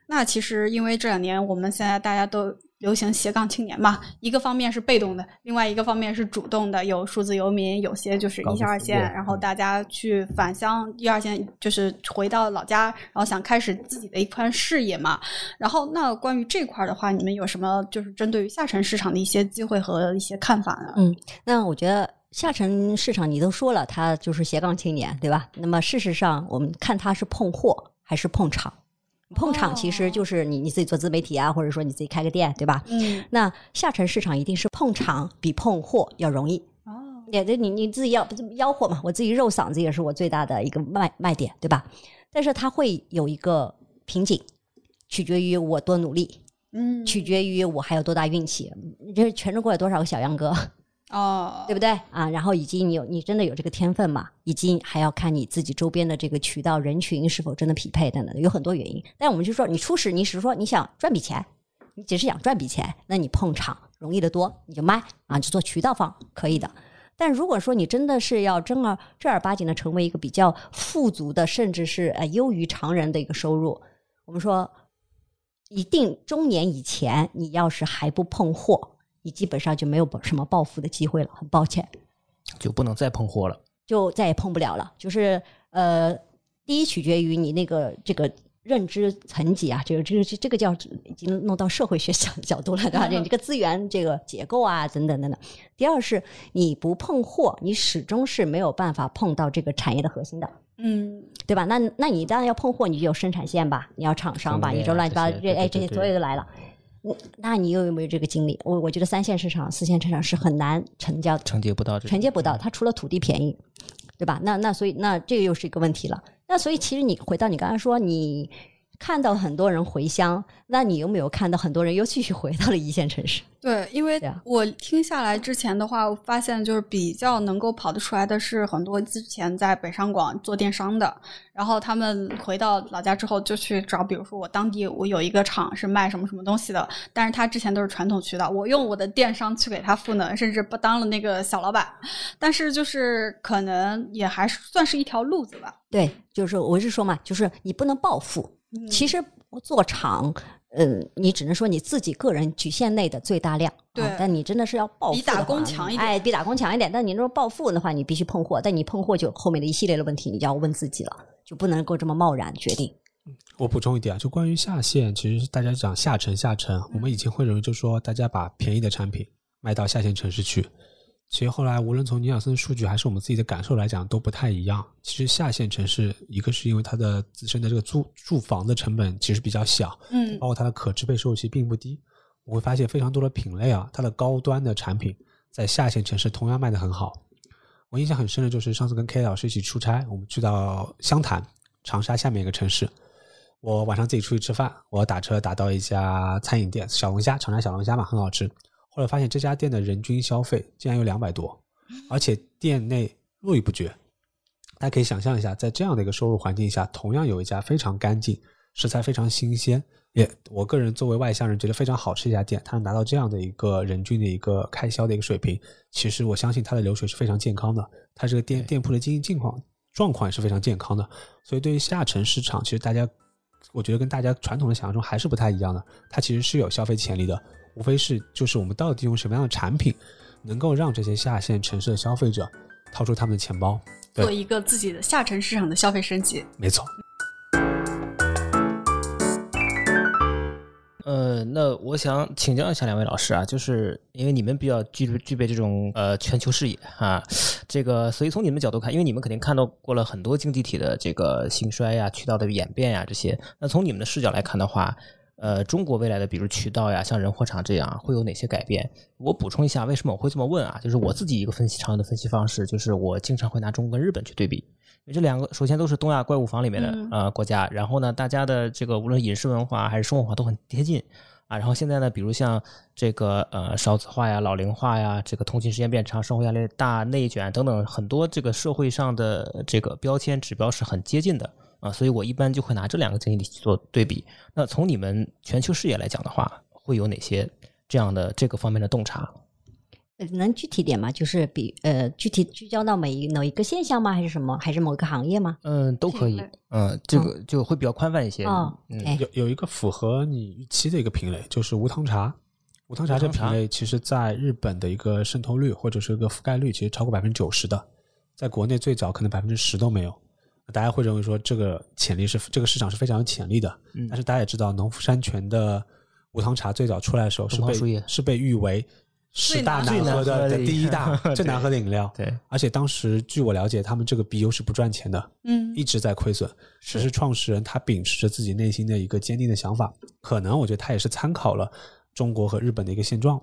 那其实，因为这两年我们现在大家都流行斜杠青年嘛，一个方面是被动的，另外一个方面是主动的，有数字游民，有些就是一线二线，然后大家去返乡一二线，就是回到老家，然后想开始自己的一番事业嘛。然后那关于这块的话，你们有什么就是针对于下沉市场的一些机会和一些看法呢？嗯，那我觉得下沉市场你都说了，它就是斜杠青年，对吧？那么事实上，我们看它是碰货还是碰场。碰场其实就是你你自己做自媒体啊，或者说你自己开个店，对吧？嗯，那下沉市场一定是碰场比碰货要容易。哦，也对你你自己要不吆喝嘛，我自己肉嗓子也是我最大的一个卖卖点，对吧？但是它会有一个瓶颈，取决于我多努力，嗯，取决于我还有多大运气。这全中国有多少个小杨哥，哦，对不对啊？然后以及你有你真的有这个天分嘛？以及还要看你自己周边的这个渠道人群是否真的匹配等等，有很多原因。但我们就说，你初始你只是说你想赚笔钱，你只是想赚笔钱，那你碰场容易得多，你就卖啊，就做渠道方可以的。但如果说你真的是要正儿正儿八经的成为一个比较富足的，甚至是呃优于常人的一个收入，我们说一定中年以前，你要是还不碰货，你基本上就没有什么暴富的机会了。很抱歉，就不能再碰货了。就再也碰不了了。就是呃，第一取决于你那个这个认知层级啊，这个这个这个叫已经弄到社会学角角度了，对吧？你这个资源这个结构啊，等等等等。第二是你不碰货，你始终是没有办法碰到这个产业的核心的。嗯，对吧？那那你当然要碰货，你就有生产线吧，你要厂商吧，你这乱七八糟这些这哎这些所有都来了。嗯那你又有没有这个经历？我我觉得三线市场、四线市场是很难成交的，承接不到这承接不到。它除了土地便宜，对吧？那那所以那这个又是一个问题了。那所以其实你回到你刚才说，你看到很多人回乡，那你有没有看到很多人又继续回到了一线城市？对，因为我听下来之前的话，我发现就是比较能够跑得出来的是很多之前在北上广做电商的，然后他们回到老家之后就去找，比如说我当地我有一个厂是卖什么什么东西的，但是他之前都是传统渠道，我用我的电商去给他赋能，甚至不当了那个小老板，但是就是可能也还是算是一条路子吧。对，就是我是说嘛，就是你不能暴富。其实做厂，嗯，你只能说你自己个人局限内的最大量，对啊但你真的是要暴富比打工强一点哎，比打工强一点。但你说暴富的话，你必须碰货，但你碰货就后面的一系列的问题，你就要问自己了，就不能够这么贸然决定。我补充一点啊，就关于下线，其实大家讲下沉下沉，我们以前会认为就是说大家把便宜的产品卖到下线城市去。其实后来无论从尼尔森数据还是我们自己的感受来讲，都不太一样。其实下线城市，一个是因为它的自身的这个租住房的成本其实比较小，嗯包括它的可支配收入其实并不低。我会发现非常多的品类啊，它的高端的产品在下线城市同样卖得很好。我印象很深的就是上次跟 K 老师一起出差，我们去到湘潭，长沙下面一个城市。我晚上自己出去吃饭，我打车打到一家餐饮店，小龙虾，长沙小龙虾嘛，很好吃。后来发现这家店的人均消费竟然有两百多，而且店内络绎不绝。大家可以想象一下，在这样的一个收入环境下，同样有一家非常干净、食材非常新鲜，也我个人作为外乡人觉得非常好吃一家店，它能达到这样的一个人均的一个开销的一个水平，其实我相信它的流水是非常健康的，它这个店店铺的经营境况状况也是非常健康的。所以对于下沉市场，其实大家我觉得跟大家传统的想象中还是不太一样的，它其实是有消费潜力的，无非是就是我们到底用什么样的产品，能够让这些下线城市的消费者掏出他们的钱包。做一个自己的下沉市场的消费升级。没错，呃，那我想请教一下两位老师啊，就是因为你们比较具具备这种呃全球视野啊，这个所以从你们角度看，因为你们肯定看到过了很多经济体的这个兴衰呀、渠道的演变呀这些，那从你们的视角来看的话，呃，中国未来的比如渠道呀，像人货场这样会有哪些改变？我补充一下，为什么我会这么问啊？就是我自己一个分析常用的分析方式，就是我经常会拿中国跟日本去对比。因为这两个首先都是东亚怪物房里面的嗯呃国家，然后呢，大家的这个无论饮食文化还是生活文化都很贴近啊。然后现在呢，比如像这个呃少子化呀、老龄化呀、这个通勤时间变长、生活压力大、内卷等等很多这个社会上的这个标签指标是很接近的啊，所以我一般就会拿这两个经济体去做对比。那从你们全球视野来讲的话，会有哪些这样的这个方面的洞察？呃能具体点吗？就是比呃具体聚焦到每一某一个现象吗？还是什么？还是某一个行业吗？嗯，都可以。嗯，这个就会比较宽泛一些。哦嗯，哎有有一个符合你预期的一个品类，就是无糖茶。无糖茶这品类，其实在日本的一个渗透率或者是一个覆盖率，其实超过百分之九十的，在国内最早可能百分之十都没有。大家会认为说这个潜力是这个市场是非常有潜力的，嗯但是大家也知道，农夫山泉的无糖茶最早出来的时候是被是被誉为十大最难难喝的第一大最难喝的饮料，对，而且当时据我了解，他们这个 BU 是不赚钱的，嗯一直在亏损。只是创始人他秉持着自己内心的一个坚定的想法，可能我觉得他也是参考了中国和日本的一个现状，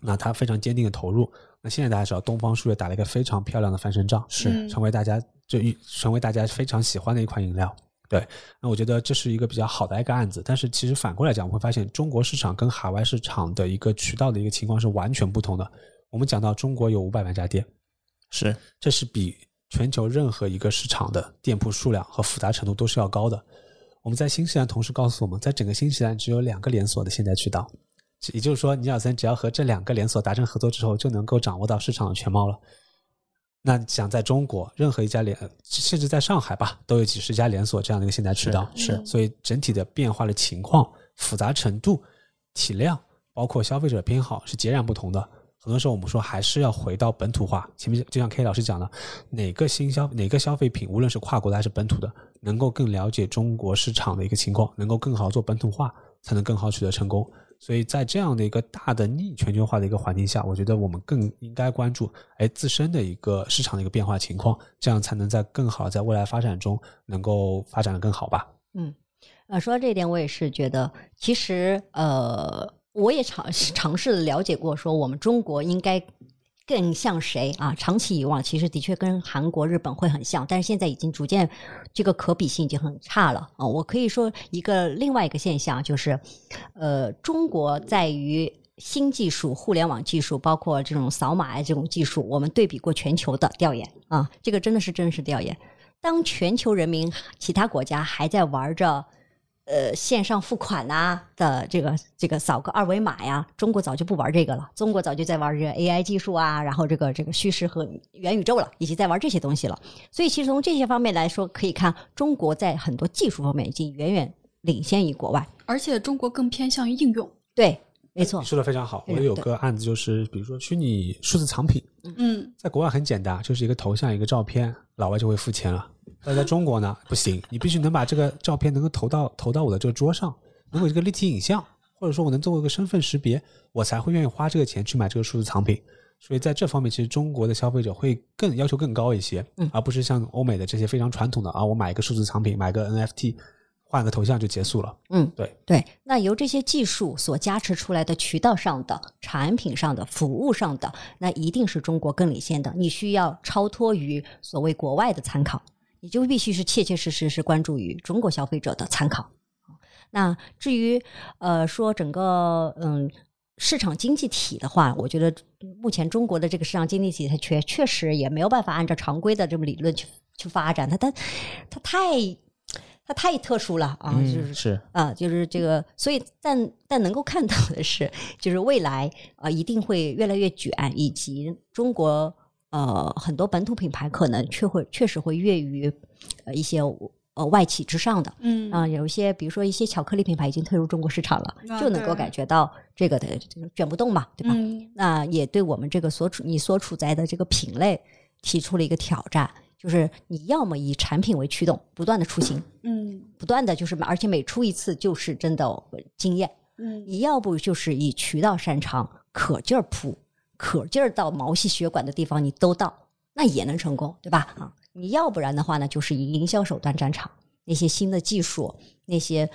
那他非常坚定的投入。那现在大家知道，东方树叶打了一个非常漂亮的翻身仗，是嗯成为大家就一成为大家非常喜欢的一款饮料。对，那我觉得这是一个比较好的一个案子。但是其实反过来讲，我们会发现中国市场跟海外市场的一个渠道的一个情况是完全不同的。我们讲到中国有五百万家店，是这是比全球任何一个市场的店铺数量和复杂程度都是要高的。我们在新西兰同时告诉我们，在整个新西兰只有两个连锁的现代渠道，也就是说，尼尔森只要和这两个连锁达成合作之后，就能够掌握到市场的全貌了。那想在中国任何一家连，甚至在上海吧，都有几十家连锁这样的一个现代渠道，是是所以整体的变化的情况、复杂程度、体量，包括消费者偏好是截然不同的。很多时候我们说还是要回到本土化。前面就像 K 老师讲的，哪个新消哪个消费品，无论是跨国的还是本土的，能够更了解中国市场的一个情况，能够更好做本土化，才能更好取得成功。所以在这样的一个大的逆全球化的一个环境下，我觉得我们更应该关注哎自身的一个市场的一个变化情况，这样才能在更好在未来发展中能够发展的更好吧。嗯呃，说到这一点，我也是觉得，其实呃，我也尝尝试了解过，说我们中国应该更像谁啊？长期以往，其实的确跟韩国、日本会很像，但是现在已经逐渐这个可比性已经很差了啊。我可以说一个另外一个现象就是，呃，中国在于。新技术、互联网技术，包括这种扫码呀这种技术，我们对比过全球的调研啊，这个真的是真实调研。当全球人民其他国家还在玩着呃线上付款呐、的这个这个扫个二维码呀，中国早就不玩这个了，中国早就在玩这个 AI 技术啊，然后这个这个虚实和元宇宙了，以及在玩这些东西了。所以其实从这些方面来说，可以看中国在很多技术方面已经远远领先于国外。而且中国更偏向于应用。对，没错你，说的非常好。嗯我有个案子，就是比如说虚拟数字藏品，嗯，在国外很简单，就是一个头像一个照片，老外就会付钱了。但在中国呢，不行，你必须能把这个照片能够投到投到我的这个桌上，能够有一个立体影像，或者说我能作为一个身份识别，我才会愿意花这个钱去买这个数字藏品。所以在这方面，其实中国的消费者会更要求更高一些，嗯而不是像欧美的这些非常传统的啊，我买一个数字藏品，买个 NFT，换个头像就结束了。嗯，对对。那由这些技术所加持出来的渠道上的、产品上的、服务上的，那一定是中国更领先的。你需要超脱于所谓国外的参考，你就必须是切切实实是关注于中国消费者的参考。那至于呃说整个嗯市场经济体的话，我觉得目前中国的这个市场经济体，它确确实也没有办法按照常规的这么理论去去发展，它它它太它太特殊了啊，嗯就是是啊，就是这个，所以但但能够看到的是，就是未来啊、一定会越来越卷，以及中国呃很多本土品牌可能确会确实会跃于呃一些呃外企之上的。嗯啊、有一些比如说一些巧克力品牌已经退入中国市场了，啊就能够感觉到这个的这个卷不动嘛，对吧？嗯那也对我们这个所处你所处在的这个品类提出了一个挑战，就是你要么以产品为驱动，不断的出新，嗯不断的就是，而且每出一次就是真的惊艳。嗯你要不就是以渠道擅长，可劲儿铺，可劲儿到毛细血管的地方你都到，那也能成功，对吧？啊，你要不然的话呢，就是以营销手段战场，那些新的技术，那些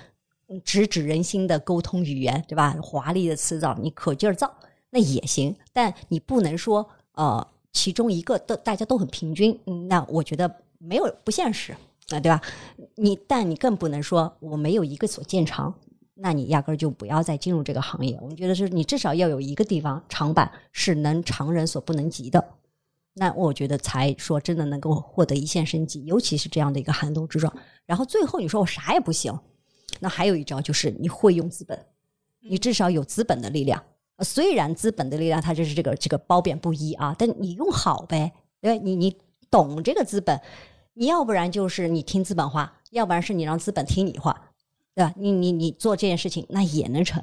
直指人心的沟通语言，对吧？华丽的词藻，你可劲儿造，那也行，但你不能说呃，其中一个都大家都很平均，那我觉得没有不现实啊、对吧？你但你更不能说我没有一个所见长，那你压根儿就不要再进入这个行业。我们觉得是你至少要有一个地方长板是能常人所不能及的，那我觉得才说真的能够获得一线生机，尤其是这样的一个寒冬之状。然后最后你说我啥也不行，那还有一招就是你会用资本，你至少有资本的力量。呃虽然资本的力量它就是这个这个褒贬不一啊，但你用好呗，对吧？你你懂这个资本，你要不然就是你听资本话，要不然是你让资本听你话，对吧？你你你做这件事情那也能成，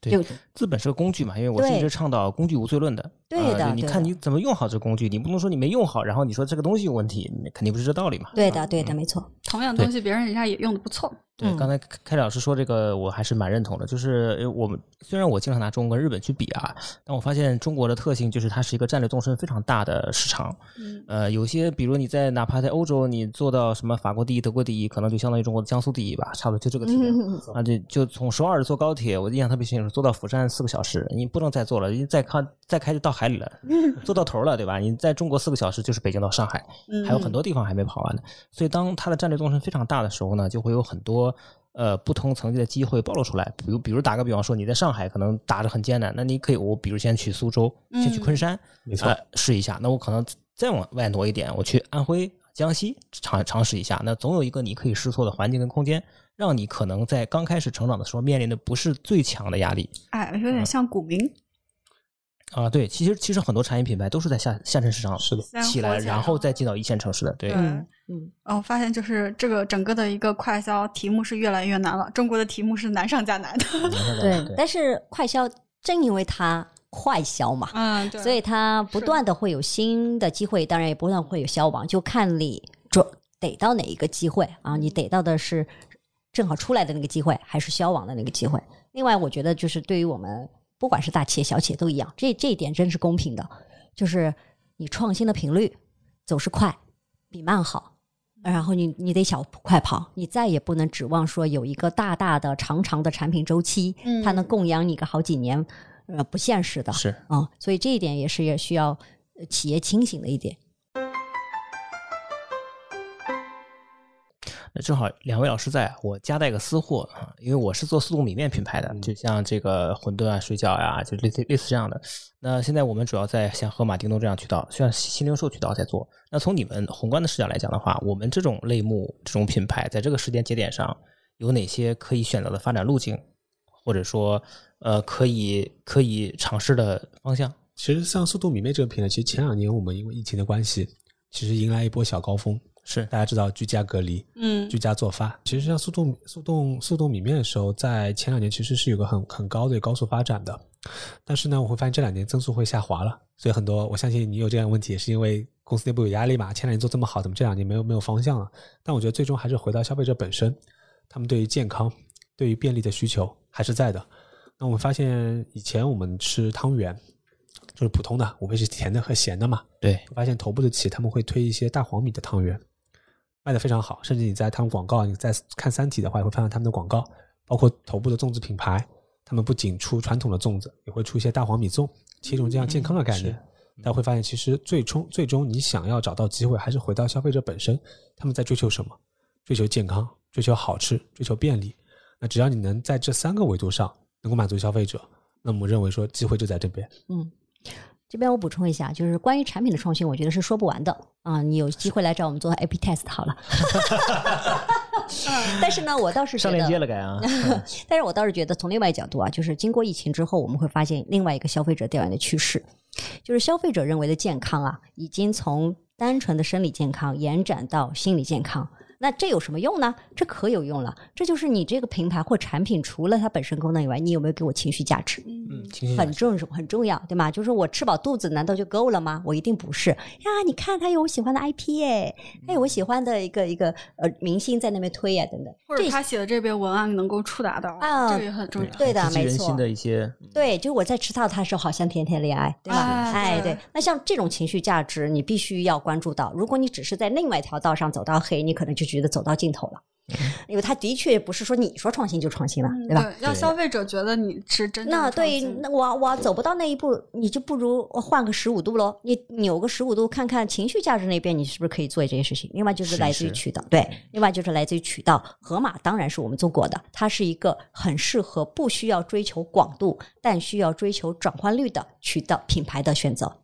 对就资本是个工具嘛，因为我是一对直倡导工具无罪论的。对的呃你看你怎么用好这个工具，你不能说你没用好，然后你说这个东西有问题，你肯定不是这道理嘛。对的，对的，没错。同样东西别人人家也用的不错。对，嗯刚才开开老师说这个，我还是蛮认同的。就是呃我们虽然我经常拿中国跟日本去比啊，但我发现中国的特性就是它是一个战略纵深非常大的市场。嗯呃，有些比如你在哪怕在欧洲，你做到什么法国第一、德国第一，可能就相当于中国的江苏第一吧，差不多就这个体量。嗯啊，就就从首尔坐高铁，我印象特别清楚，坐到釜山四个小时，你不能再坐了，你再看再开就到海里了，坐到头了，对吧？你在中国四个小时就是北京到上海，嗯还有很多地方还没跑完呢。所以当它的战略纵深非常大的时候呢，就会有很多呃不同层级的机会暴露出来。比如，比如打个比方说，你在上海可能打着很艰难，那你可以我比如先去苏州，先去昆山，没错呃，试一下。那我可能再往外挪一点，我去安徽、江西尝尝试一下。那总有一个你可以试错的环境跟空间，让你可能在刚开始成长的时候面临的不是最强的压力。哎，有点像股民，啊，对，其实其实很多产业品牌都是在下下沉市场是的起来，然后再进到一线城市的。对，对嗯嗯，哦，发现就是这个整个的一个快销题目是越来越难了。中国的题目是难上加难的。对。但是快销正因为它快销嘛，嗯，对所以它不断的会有新的机会，当然也不断会有消亡，就看你准逮到哪一个机会啊，你逮到的是正好出来的那个机会，还是消亡的那个机会。另外，我觉得就是对于我们不管是大企业、小企业都一样，这这一点真是公平的，就是你创新的频率总是快比慢好。然后你你得小快跑，你再也不能指望说有一个大大的长长的产品周期，嗯它能供养你个好几年，呃，不现实的。是啊、所以这一点也是也需要呃企业清醒的一点。正好两位老师在，我夹带个私货啊，因为我是做速冻米面品牌的，就像这个馄饨啊、水饺呀、就类似类似这样的。那现在我们主要在像盒马、叮咚这样渠道，像新零售渠道在做。那从你们宏观的视角来讲的话，我们这种类目、这种品牌，在这个时间节点上有哪些可以选择的发展路径，或者说呃可以可以尝试的方向？其实像速冻米面这个品类，其实前两年我们因为疫情的关系，其实迎来一波小高峰。是大家知道居家隔离，嗯居家做饭。其实像速冻速冻速冻米面的时候，在前两年其实是有个很很高的高速发展的，但是呢，我会发现这两年增速会下滑了。所以很多我相信你有这样的问题，也是因为公司内部有压力嘛。前两年做这么好，怎么这两年没有没有方向了？但我觉得最终还是回到消费者本身，他们对于健康、对于便利的需求还是在的。那我们发现以前我们吃汤圆。就是普通的，无非是甜的和咸的嘛。对，我发现头部的企业他们会推一些大黄米的汤圆，卖的非常好，甚至你在他们广告，你在看《三体》的话，也会看到他们的广告，包括头部的粽子品牌，他们不仅出传统的粽子，也会出一些大黄米粽，其一种这样健康的概念。大家会发现，其实最终最终你想要找到机会，还是回到消费者本身，他们在追求什么？追求健康，追求好吃，追求便利。那只要你能在这三个维度上能够满足消费者，那么我认为说机会就在这边。嗯，这边我补充一下，就是关于产品的创新，我觉得是说不完的啊、你有机会来找我们做 A/B test 好了。但是呢，我倒是觉上链接得，了该啊。但是我倒是觉得，从另外一个角度啊，就是经过疫情之后，我们会发现另外一个消费者调研的趋势，就是消费者认为的健康啊，已经从单纯的生理健康延展到心理健康。那这有什么用呢？这可有用了。这就是你这个品牌或产品，除了它本身功能以外，你有没有给我情绪价值？嗯，情绪很重很重要，对吗？就是我吃饱肚子难道就够了吗？我一定不是呀！你看，他有我喜欢的 IP 耶，他有我喜欢的一个一个呃明星在那边推呀，等等。这或者他写的这篇文案能够触达到，啊这个也很重要。对的没错一些对，就是我在吃到它的时候，好像甜甜恋爱，对吧？啊哎，对对。那像这种情绪价值，你必须要关注到。如果你只是在另外一条道上走到黑，你可能就觉得走到尽头了，因为它的确不是说你说创新就创新了，嗯对吧？让消费者觉得你是真的那对，那我我走不到那一步，你就不如换个十五度喽。你扭个十五度，看看情绪价值那边，你是不是可以做这件事情？另外就是是来自于渠道，对，另外就是来自于渠道。盒马当然是我们做过的，它是一个很适合不需要追求广度，但需要追求转换率的渠道品牌的选择。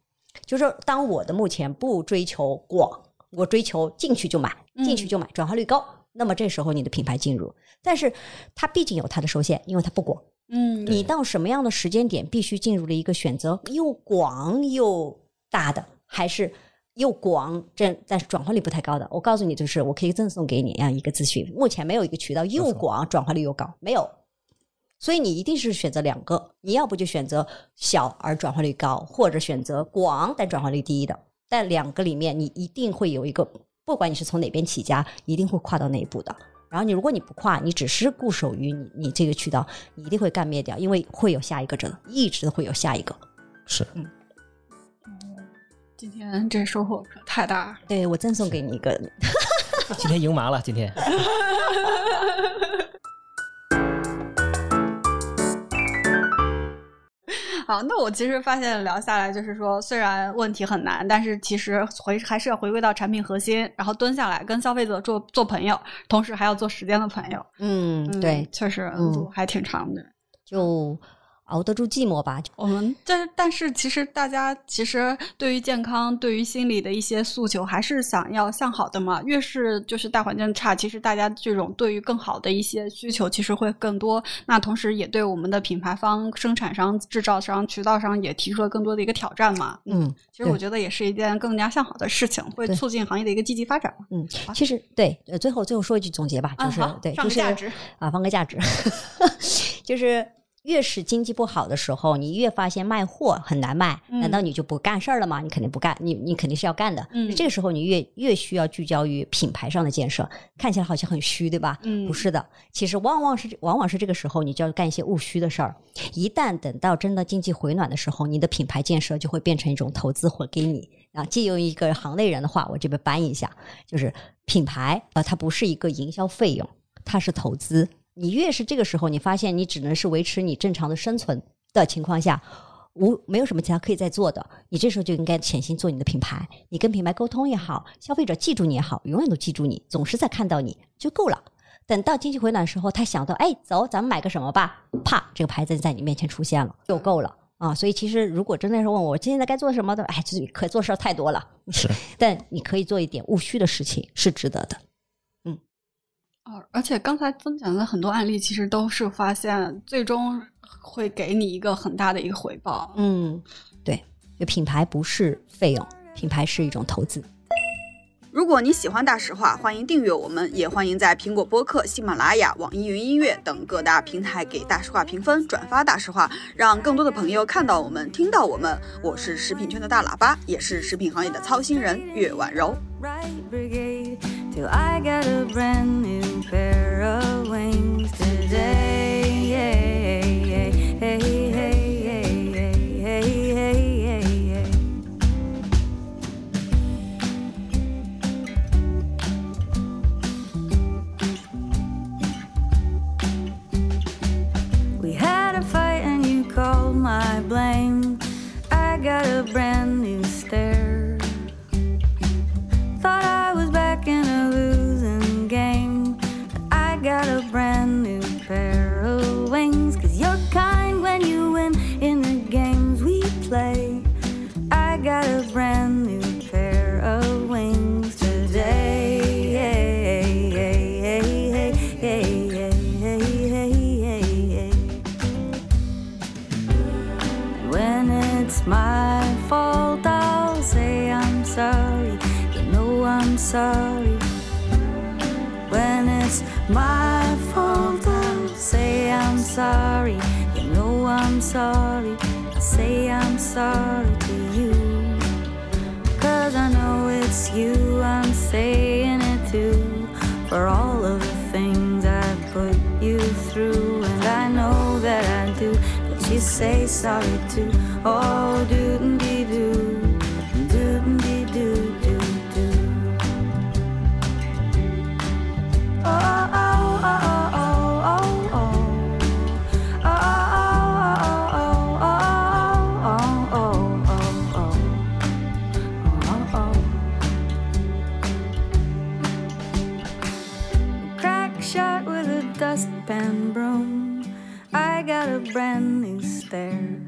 就是当我的目前不追求广，我追求进去就买，进去就买，转化率高。那么这时候你的品牌进入，但是它毕竟有它的受限，因为它不广。嗯，你到什么样的时间点必须进入了一个选择又广又大的，还是又广这但是转化率不太高的？我告诉你，就是我可以赠送给你这样一个资讯，目前没有一个渠道又广转化率又高，没有。所以你一定是选择两个，你要不就选择小而转化率高，或者选择广但转化率低的。但两个里面，你一定会有一个，不管你是从哪边起家，一定会跨到那一步的。然后你如果你不跨，你只是固守于你你这个渠道，你一定会干灭掉，因为会有下一个真的，一直会有下一个。是，嗯今天这收获可太大，对我赠送给你一个，今天赢麻了，今天。好，那我其实发现聊下来，就是说，虽然问题很难，但是其实回还是要回归到产品核心，然后蹲下来跟消费者做做朋友，同时还要做时间的朋友。嗯，对，确实嗯还挺长的。就熬得住寂寞吧。我们但是但是其实大家其实对于健康、对于心理的一些诉求，还是想要向好的嘛。越是就是大环境差，其实大家这种对于更好的一些需求，其实会更多。那同时也对我们的品牌方、生产商、制造商、渠道商也提出了更多的一个挑战嘛。嗯，其实我觉得也是一件更加向好的事情，会促进行业的一个积极发展嘛。嗯，其实对，呃，最后最后说一句总结吧，就是、对，就是上个价值啊，放个价值，就是越是经济不好的时候，你越发现卖货很难卖，嗯难道你就不干事儿了吗？你肯定不干，你你肯定是要干的。嗯这个时候你越越需要聚焦于品牌上的建设，看起来好像很虚，对吧？嗯不是的，其实往往是往往是这个时候，你就要干一些务虚的事儿。一旦等到真的经济回暖的时候，你的品牌建设就会变成一种投资或给你啊。借用一个行内人的话，我这边搬一下，就是品牌呃，它不是一个营销费用，它是投资。你越是这个时候，你发现你只能是维持你正常的生存的情况下，无没有什么其他可以再做的，你这时候就应该潜心做你的品牌。你跟品牌沟通也好，消费者记住你也好，永远都记住你，总是在看到你就够了。等到经济回暖的时候，他想到，哎，走，咱们买个什么吧，啪，这个牌子就在你面前出现了，就够了啊。所以其实如果真的是问我今天在该做什么的，哎，这可做事儿太多了，是，但你可以做一点务虚的事情，是值得的。哦，而且刚才分享的很多案例，其实都是发现最终会给你一个很大的一个回报。嗯，对，就品牌不是费用，品牌是一种投资。如果你喜欢大实话，欢迎订阅我们，也欢迎在苹果播客、喜马拉雅、网易云音乐等各大平台给大实话评分、转发大实话，让更多的朋友看到我们、听到我们。我是食品圈的大喇叭，也是食品行业的操心人岳婉柔。Till I got a brand new pair of wings today. Hey. We had a fight and you called my blame. I got a brand new stare. Thought I play. I got a brand new pair of wings today. When it's my fault, I'll say I'm sorry. You know I'm sorry. When it's my fault, I'll say I'm sorry. You know I'm sorry. Say I'm sorry to you. Cause I know it's you I'm saying it to. For all of the things I put you through. And I know that I do. But you say sorry too. Oh, do brand new stare.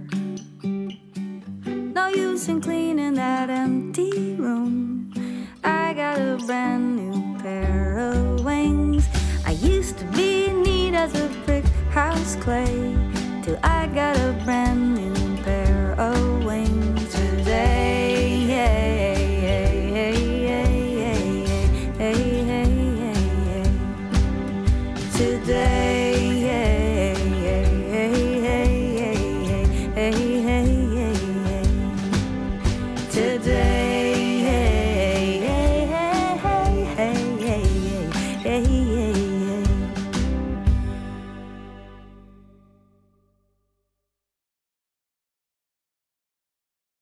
No use in cleaning that empty room. I got a brand new pair of wings. I used to be neat as a brick house clay. Till I got a brand new